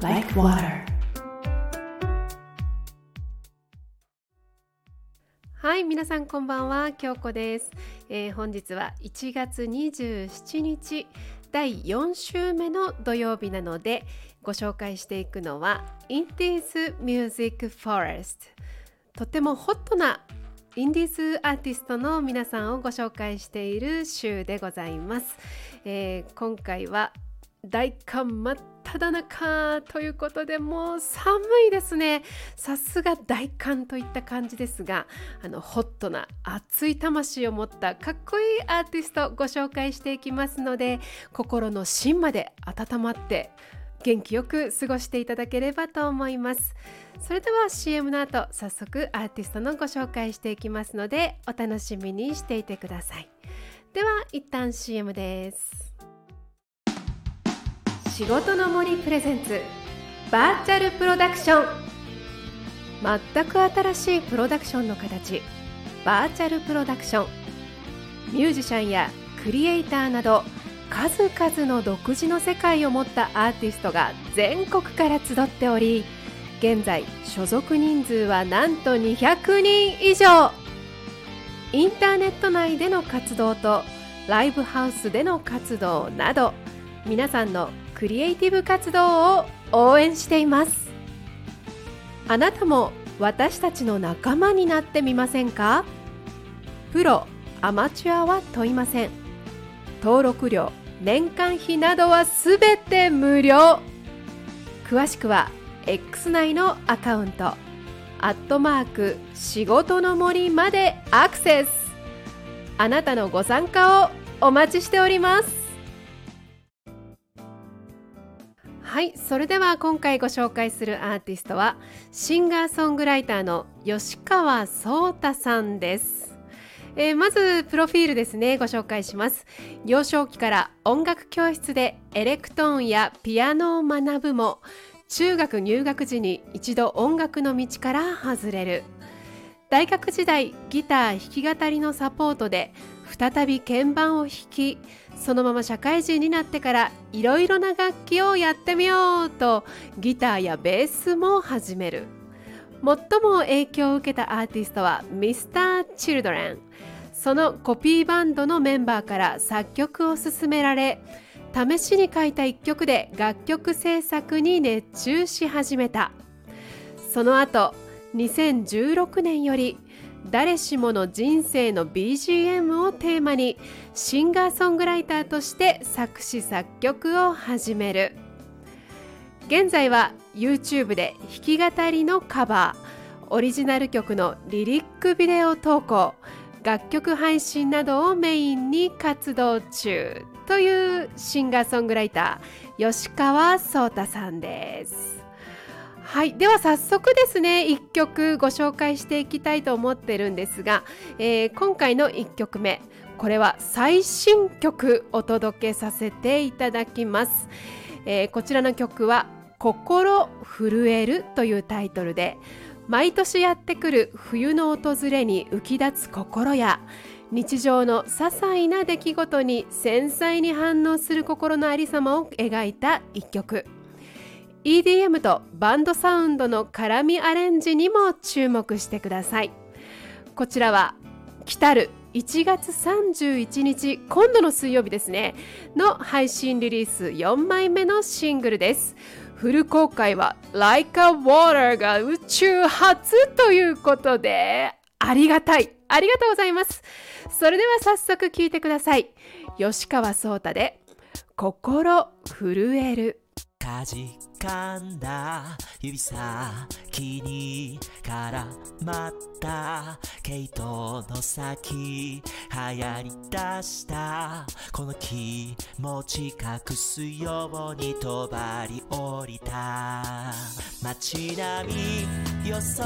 like water. はい皆さんこんばんは京子です、えー、本日は1月27日第4週目の土曜日なのでご紹介していくのは i n d i e s Music Forest とてもホットなインディーズアーティストの皆さんをご紹介している週でございます、えー、今回は大寒真っ只中ということでもう寒いですね。さすが大寒といった感じですがあのホットな熱い魂を持ったかっこいいアーティストご紹介していきますので心の芯まで温まって元気よく過ごしていただければと思います。それでは CM の後早速アーティストのご紹介していきますのでお楽しみにしていてください。では一旦 CM です。仕事の森プレゼンツバーチャルプロダクション。全く新しいプロダクションの形バーチャルプロダクション。ミュージシャンやクリエイターなど数々の独自の世界を持ったアーティストが全国から集っており現在所属人数はなんと200人以上。インターネット内での活動とライブハウスでの活動など皆さんのクリエイティブ活動を応援しています。あなたも私たちの仲間になってみませんか？プロアマチュアは問いません。登録料年間費などはすべて無料。詳しくは X 内のアカウントアットマーク仕事の森までアクセス。あなたのご参加をお待ちしております。はいそれでは今回ご紹介するアーティストはシンガーソングライターの吉川壮太さんです、えー、まずプロフィールですねご紹介します。幼少期から音楽教室でエレクトーンやピアノを学ぶも中学入学時に一度音楽の道から外れる。大学時代ギター弾き語りのサポートで再び鍵盤を弾きそのまま社会人になってからいろいろな楽器をやってみようとギターやベースも始める。最も影響を受けたアーティストは Mr.Children そのコピーバンドのメンバーから作曲を勧められ試しに書いた一曲で楽曲制作に熱中し始めた。その後2016年より誰しもの人生の BGM をテーマにシンガーソングライターとして作詞作曲を始める。現在は YouTube で弾き語りのカバーオリジナル曲のリリックビデオ投稿楽曲配信などをメインに活動中というシンガーソングライター吉川壮太さんです。はいでは早速ですね1曲ご紹介していきたいと思ってるんですが、えー、今回の1曲目これは最新曲お届けさせていただきます、えー、こちらの曲は「心震える」というタイトルで毎年やってくる冬の訪れに浮き立つ心や日常の些細な出来事に繊細に反応する心のありさまを描いた一曲。EDM とバンドサウンドの絡みアレンジにも注目してください。こちらは来たる1月31日今度の水曜日ですね。の配信リリース4枚目のシングルです。フル公開は Like a Water が宇宙初ということでありがたい。ありがとうございます。それでは早速聴いてください。吉川壮太で心震える。かじかんだ。指先に絡まった。毛糸の先流行り出した。この気持ち隠すようにとばり降りた。街並み装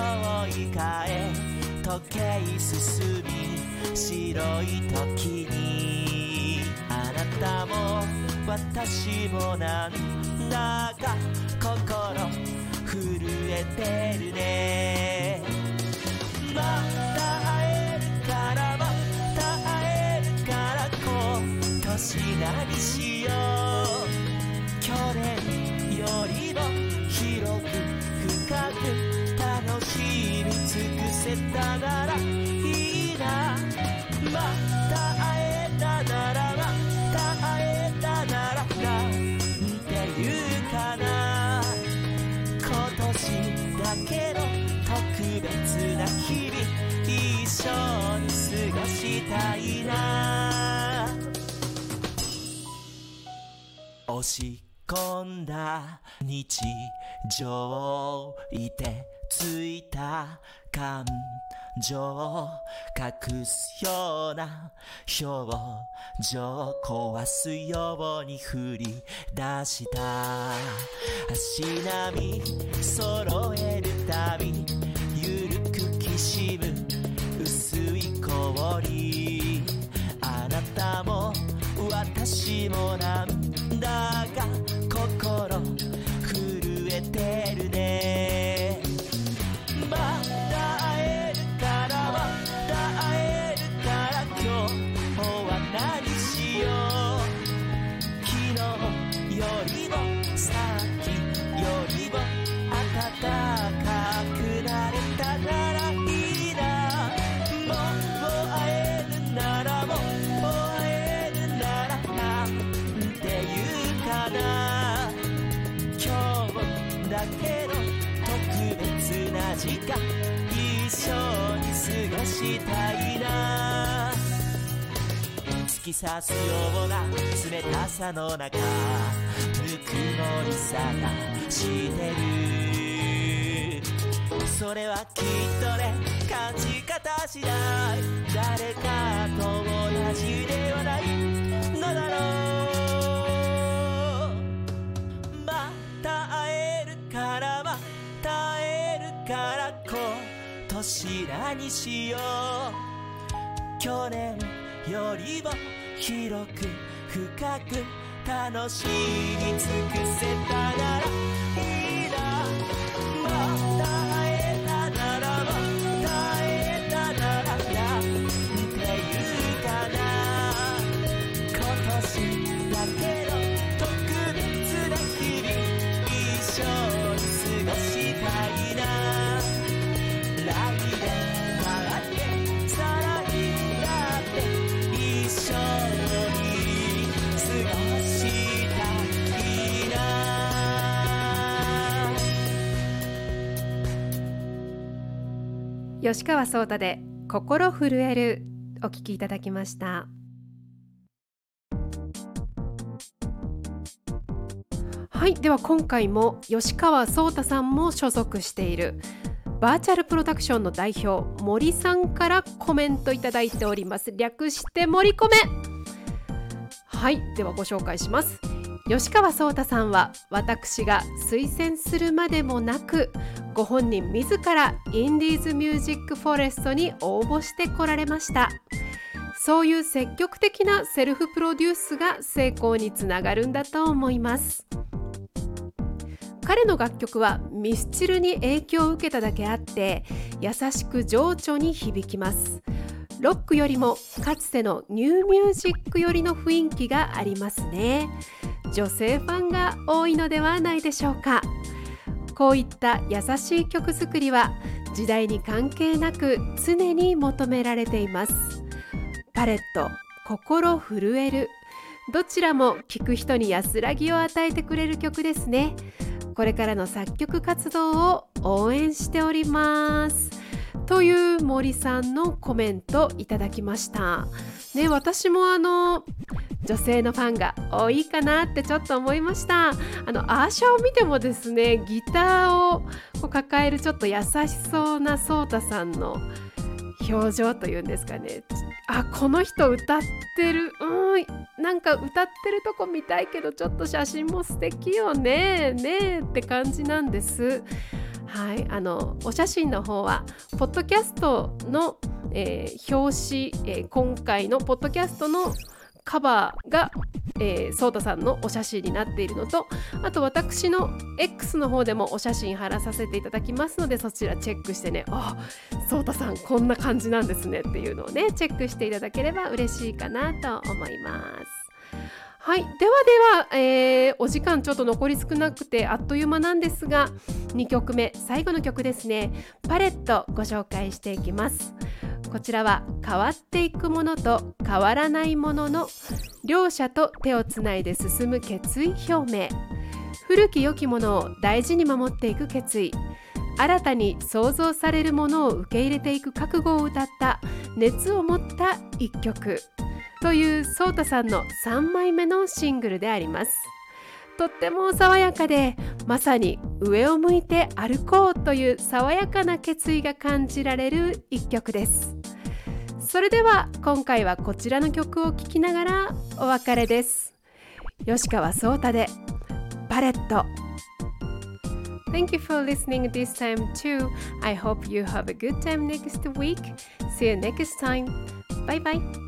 い替え時計進み白い時に。あなたも私もなんだか心震えてるね。また会えるからまた会えるから今年何しよう。去年よりも広く深く楽しいに尽くせたなら押し込んだ日常いてついた。感情を隠すような表情壊すように振り出した足並み揃えるたびゆるくきしむ薄い氷あなたも私もな言うかな今日だけの特別な時間一緒に過ごしたいな。突き刺すような冷たさの中ぬくもり探してる。それはきっとね感じ方次第。誰かと同じではない。ちらにしよう。去年よりも広く深く楽しみ尽くせたならいい吉川壮太で心震えるお聞きいただきました。はいでは今回も吉川壮太さんも所属しているバーチャルプロダクションの代表森さんからコメントいただいております。略して森コメ。はいではご紹介します。吉川壮太さんは私が推薦するまでもなくご本人自らインディーズミュージックフォレストに応募してこられました。そういう積極的なセルフプロデュースが成功につながるんだと思います。彼の楽曲はミスチルに影響を受けただけあって優しく情緒に響きます。ロックよりもかつてのニューミュージックよりの雰囲気がありますね。女性ファンが多いのではないでしょうか。こういった優しい曲作りは時代に関係なく常に求められています。パレット心震える。どちらも聴く人に安らぎを与えてくれる曲ですね。これからの作曲活動を応援しております。という森さんのコメントいただきました。ね私もあの女性のファンが多いかなってちょっと思いました。あのアーシャを見てもですねギターをこう抱えるちょっと優しそうなソータさんの表情というんですかね。あこの人歌ってる。うんなんか歌ってるとこ見たいけどちょっと写真も素敵よね。ねえって感じなんです。はいあのお写真の方はポッドキャストの、えー表紙、えー今回のポッドキャストのカバーが、えー、ソータさんのお写真になっているのとあと私の X の方でもお写真貼らさせていただきますのでそちらチェックしてねあソータさんこんな感じなんですねっていうのをねチェックしていただければ嬉しいかなと思います。はい、ではでは、えーお時間ちょっと残り少なくてあっという間なんですが2曲目最後の曲ですね。パレットご紹介していきます。こちらは変わっていくものと変わらないものの両者と手をつないで進む決意表明。古き良きものを大事に守っていく決意。新たに創造されるものを受け入れていく覚悟を歌った熱を持った一曲。というソータさんの3枚目のシングルであります。とっても爽やかでまさに上を向いて歩こうという爽やかな決意が感じられる一曲です。それでは今回はこちらの曲を聴きながらお別れです吉川聡太でバレット Thank you for listening this time too. I hope you have a good time next week. See you next time. Bye bye.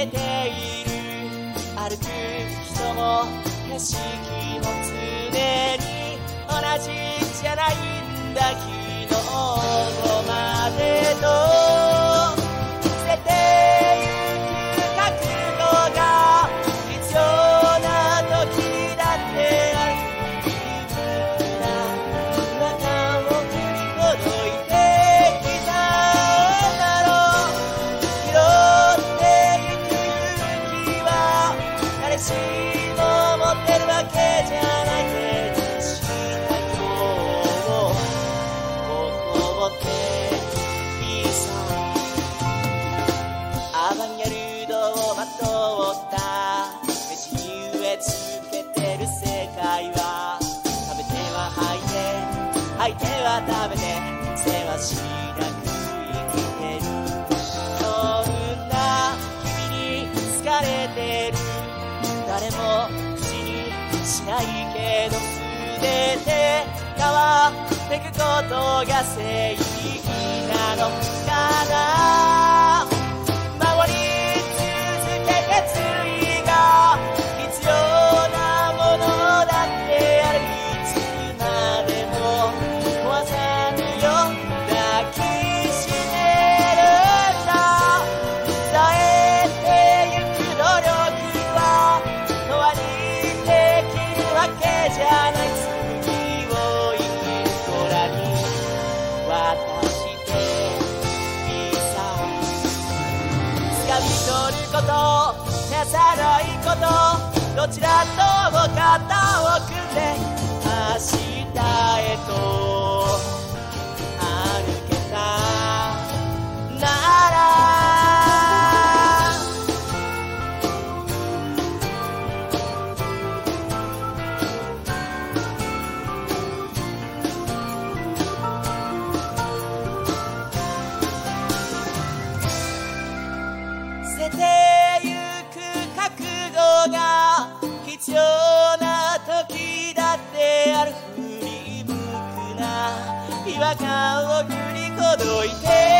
えている歩く人も景色も常に同じじゃないんだ昨日とまでとは食べてせわしなく生きてる。そんな君に好かれてる。誰も口にしないけど全て変わってくことが正義なのかな？ちら。doy te.